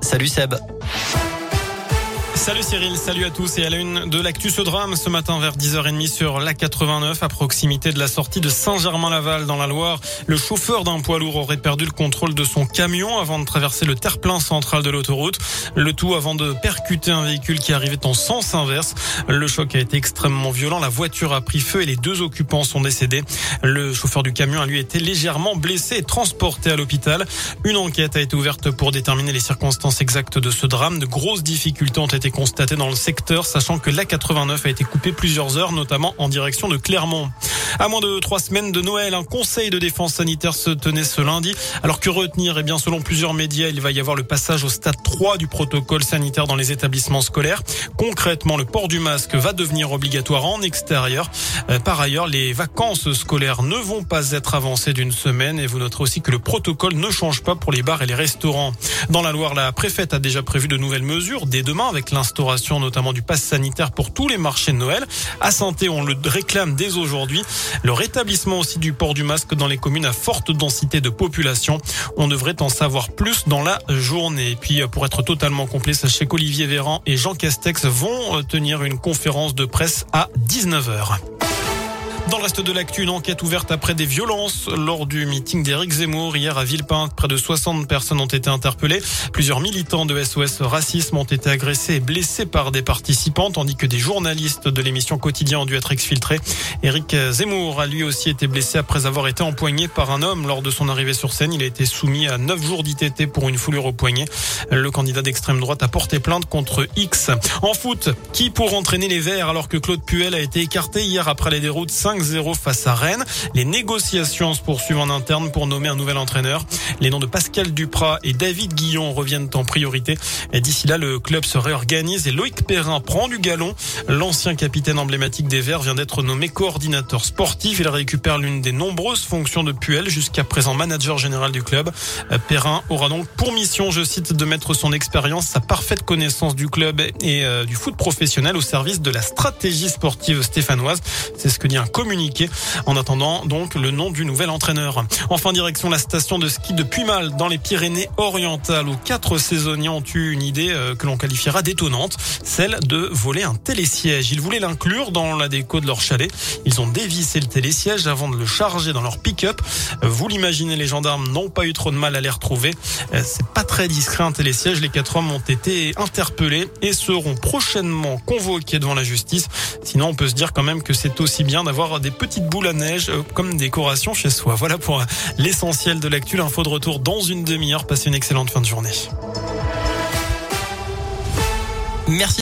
Salut Seb. Salut Cyril, salut à tous et à la une de l'actu ce drame ce matin vers 10h30 sur la 89 à proximité de la sortie de Saint-Germain-Laval dans la Loire. Le chauffeur d'un poids lourd aurait perdu le contrôle de son camion avant de traverser le terre-plein central de l'autoroute. Le tout avant de percuter un véhicule qui arrivait en sens inverse. Le choc a été extrêmement violent. La voiture a pris feu et les deux occupants sont décédés. Le chauffeur du camion a lui été légèrement blessé et transporté à l'hôpital. Une enquête a été ouverte pour déterminer les circonstances exactes de ce drame. De grosses difficultés ont été constaté dans le secteur, sachant que l'A89 a été coupé plusieurs heures, notamment en direction de Clermont. À moins de trois semaines de Noël, un conseil de défense sanitaire se tenait ce lundi. Alors que retenir? Eh bien, selon plusieurs médias, il va y avoir le passage au stade 3 du protocole sanitaire dans les établissements scolaires. Concrètement, le port du masque va devenir obligatoire en extérieur. Euh, par ailleurs, les vacances scolaires ne vont pas être avancées d'une semaine et vous noterez aussi que le protocole ne change pas pour les bars et les restaurants. Dans la Loire, la préfète a déjà prévu de nouvelles mesures dès demain avec l'instauration notamment du pass sanitaire pour tous les marchés de Noël. À santé, on le réclame dès aujourd'hui. Le rétablissement aussi du port du masque dans les communes à forte densité de population. On devrait en savoir plus dans la journée. Et puis, pour être totalement complet, sachez qu'Olivier Véran et Jean Castex vont tenir une conférence de presse à 19h. Dans le reste de l'actu, une enquête ouverte après des violences lors du meeting d'Éric Zemmour hier à Villepinte. Près de 60 personnes ont été interpellées. Plusieurs militants de SOS Racisme ont été agressés et blessés par des participants, tandis que des journalistes de l'émission Quotidien ont dû être exfiltrés. Éric Zemmour a lui aussi été blessé après avoir été empoigné par un homme lors de son arrivée sur scène. Il a été soumis à 9 jours d'ITT pour une foulure au poignet. Le candidat d'extrême droite a porté plainte contre X. En foot, qui pour entraîner les Verts alors que Claude Puel a été écarté hier après les déroutes 5 0 face à Rennes. Les négociations se poursuivent en interne pour nommer un nouvel entraîneur. Les noms de Pascal Duprat et David Guillon reviennent en priorité. D'ici là, le club se réorganise et Loïc Perrin prend du galon. L'ancien capitaine emblématique des Verts vient d'être nommé coordinateur sportif. Il récupère l'une des nombreuses fonctions de Puel, jusqu'à présent manager général du club. Perrin aura donc pour mission, je cite, de mettre son expérience, sa parfaite connaissance du club et euh, du foot professionnel au service de la stratégie sportive stéphanoise. C'est ce que dit un En attendant donc le nom du nouvel entraîneur. Enfin direction la station de ski de Puymal dans les Pyrénées-Orientales où quatre saisonniers ont eu une idée euh, que l'on qualifiera d'étonnante, celle de voler un télésiège. Ils voulaient l'inclure dans la déco de leur chalet. Ils ont dévissé le télésiège avant de le charger dans leur pick-up. Vous l'imaginez, les gendarmes n'ont pas eu trop de mal à les retrouver. Euh, c'est pas très discret un télésiège. Les quatre hommes ont été interpellés et seront prochainement convoqués devant la justice. Sinon, on peut se dire quand même que c'est aussi bien d'avoir des petites boules à neige euh, comme décoration chez soi. Voilà pour l'essentiel de l'actu. L'info de retour dans une demi-heure. Passez une excellente fin de journée. Merci.